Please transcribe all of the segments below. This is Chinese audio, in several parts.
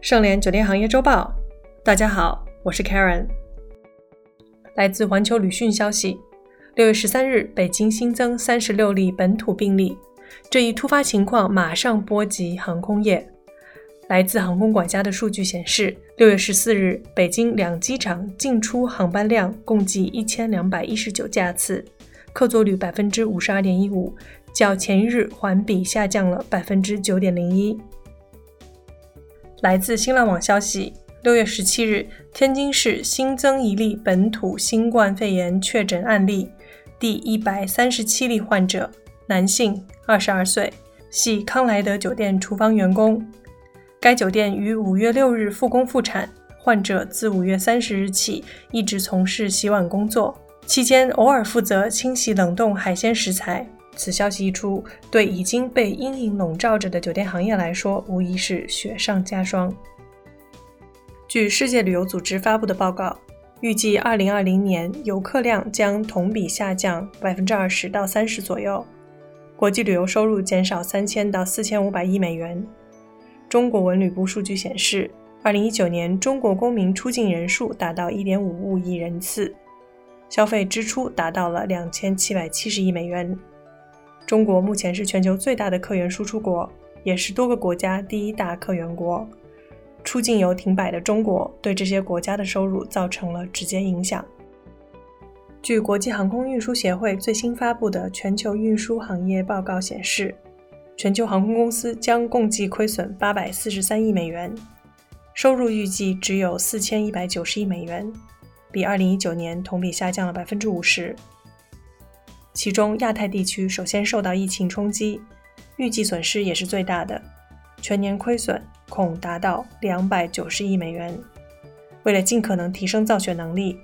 盛联酒店行业周报，大家好，我是 Karen。来自环球旅讯消息，六月十三日，北京新增三十六例本土病例，这一突发情况马上波及航空业。来自航空管家的数据显示，六月十四日，北京两机场进出航班量共计一千两百一十九架次，客座率百分之五十二点一五，较前一日环比下降了百分之九点零一。来自新浪网消息，六月十七日，天津市新增一例本土新冠肺炎确诊案例，第一百三十七例患者，男性，二十二岁，系康莱德酒店厨房员工。该酒店于五月六日复工复产，患者自五月三十日起一直从事洗碗工作，期间偶尔负责清洗冷冻海鲜食材。此消息一出，对已经被阴影笼罩着的酒店行业来说，无疑是雪上加霜。据世界旅游组织发布的报告，预计2020年游客量将同比下降20%到30%左右，国际旅游收入减少3000到4500亿美元。中国文旅部数据显示，2019年中国公民出境人数达到1.55亿人次，消费支出达到了2770亿美元。中国目前是全球最大的客源输出国，也是多个国家第一大客源国。出境游停摆的中国，对这些国家的收入造成了直接影响。据国际航空运输协会最新发布的全球运输行业报告显示，全球航空公司将共计亏损八百四十三亿美元，收入预计只有四千一百九十亿美元，比二零一九年同比下降了百分之五十。其中，亚太地区首先受到疫情冲击，预计损失也是最大的，全年亏损恐达到两百九十亿美元。为了尽可能提升造血能力，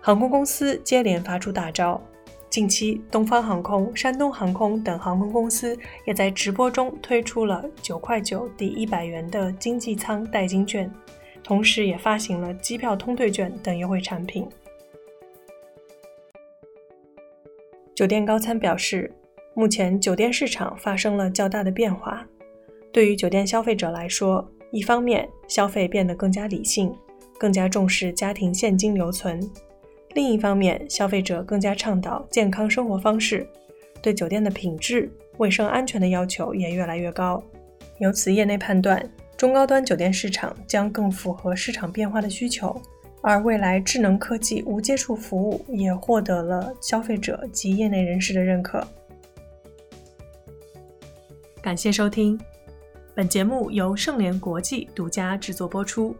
航空公司接连发出大招。近期，东方航空、山东航空等航空公司也在直播中推出了九块九抵一百元的经济舱代金券，同时也发行了机票通兑券等优惠产品。酒店高参表示，目前酒店市场发生了较大的变化。对于酒店消费者来说，一方面消费变得更加理性，更加重视家庭现金留存；另一方面，消费者更加倡导健康生活方式，对酒店的品质、卫生安全的要求也越来越高。由此，业内判断，中高端酒店市场将更符合市场变化的需求。而未来智能科技无接触服务也获得了消费者及业内人士的认可。感谢收听，本节目由盛联国际独家制作播出。